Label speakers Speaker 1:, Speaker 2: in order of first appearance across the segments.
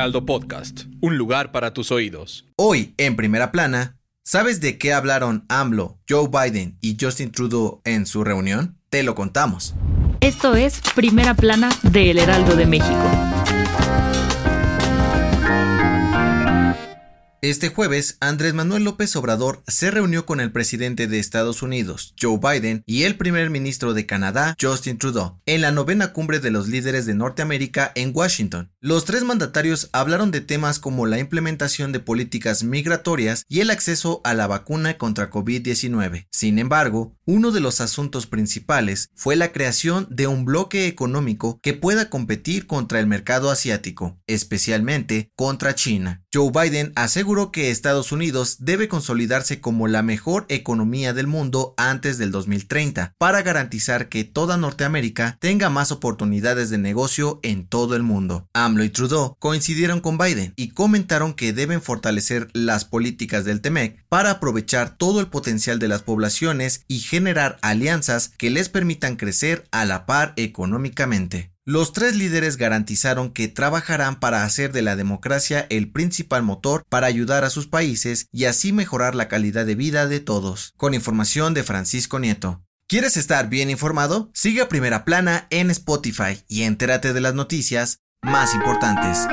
Speaker 1: Heraldo Podcast, un lugar para tus oídos.
Speaker 2: Hoy, en primera plana, ¿sabes de qué hablaron AMLO, Joe Biden y Justin Trudeau en su reunión? Te lo contamos.
Speaker 3: Esto es Primera Plana de El Heraldo de México.
Speaker 2: Este jueves, Andrés Manuel López Obrador se reunió con el presidente de Estados Unidos, Joe Biden, y el primer ministro de Canadá, Justin Trudeau, en la novena cumbre de los líderes de Norteamérica en Washington. Los tres mandatarios hablaron de temas como la implementación de políticas migratorias y el acceso a la vacuna contra COVID-19. Sin embargo, uno de los asuntos principales fue la creación de un bloque económico que pueda competir contra el mercado asiático, especialmente contra China. Joe Biden aseguró que Estados Unidos debe consolidarse como la mejor economía del mundo antes del 2030 para garantizar que toda Norteamérica tenga más oportunidades de negocio en todo el mundo. AMLO y Trudeau coincidieron con Biden y comentaron que deben fortalecer las políticas del TEMEC para aprovechar todo el potencial de las poblaciones y generar alianzas que les permitan crecer a la par económicamente. Los tres líderes garantizaron que trabajarán para hacer de la democracia el principal motor para ayudar a sus países y así mejorar la calidad de vida de todos. Con información de Francisco Nieto. ¿Quieres estar bien informado? Sigue a Primera Plana en Spotify y entérate de las noticias más importantes.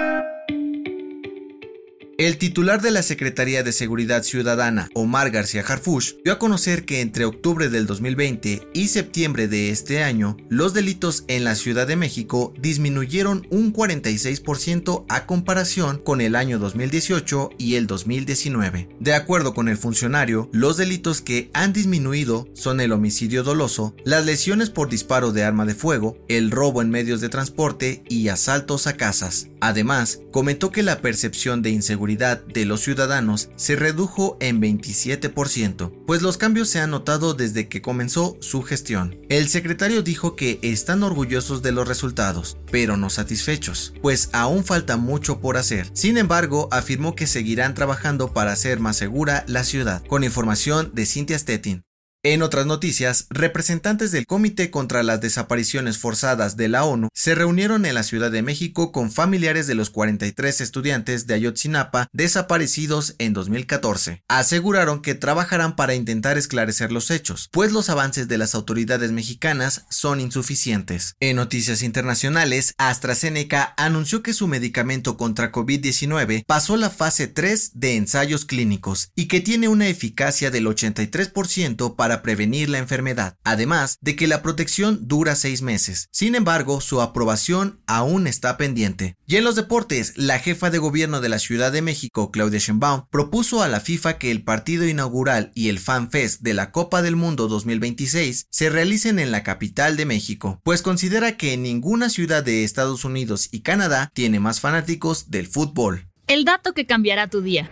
Speaker 2: El titular de la Secretaría de Seguridad Ciudadana, Omar García Harfush, dio a conocer que entre octubre del 2020 y septiembre de este año, los delitos en la Ciudad de México disminuyeron un 46% a comparación con el año 2018 y el 2019. De acuerdo con el funcionario, los delitos que han disminuido son el homicidio doloso, las lesiones por disparo de arma de fuego, el robo en medios de transporte y asaltos a casas. Además, comentó que la percepción de inseguridad de los ciudadanos se redujo en 27%, pues los cambios se han notado desde que comenzó su gestión. El secretario dijo que están orgullosos de los resultados, pero no satisfechos, pues aún falta mucho por hacer. Sin embargo, afirmó que seguirán trabajando para hacer más segura la ciudad, con información de Cynthia Stettin. En otras noticias, representantes del Comité contra las Desapariciones Forzadas de la ONU se reunieron en la Ciudad de México con familiares de los 43 estudiantes de Ayotzinapa desaparecidos en 2014. Aseguraron que trabajarán para intentar esclarecer los hechos, pues los avances de las autoridades mexicanas son insuficientes. En noticias internacionales, AstraZeneca anunció que su medicamento contra COVID-19 pasó la fase 3 de ensayos clínicos y que tiene una eficacia del 83% prevenir la enfermedad, además de que la protección dura seis meses. Sin embargo, su aprobación aún está pendiente. Y en los deportes, la jefa de gobierno de la Ciudad de México, Claudia Sheinbaum, propuso a la FIFA que el partido inaugural y el Fan Fest de la Copa del Mundo 2026 se realicen en la capital de México, pues considera que ninguna ciudad de Estados Unidos y Canadá tiene más fanáticos del fútbol.
Speaker 3: El dato que cambiará tu día.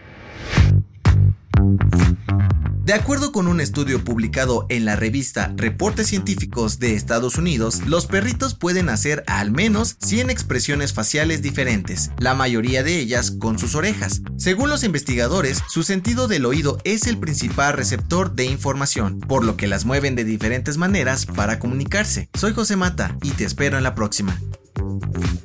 Speaker 2: De acuerdo con un estudio publicado en la revista Reportes Científicos de Estados Unidos, los perritos pueden hacer al menos 100 expresiones faciales diferentes, la mayoría de ellas con sus orejas. Según los investigadores, su sentido del oído es el principal receptor de información, por lo que las mueven de diferentes maneras para comunicarse. Soy José Mata y te espero en la próxima.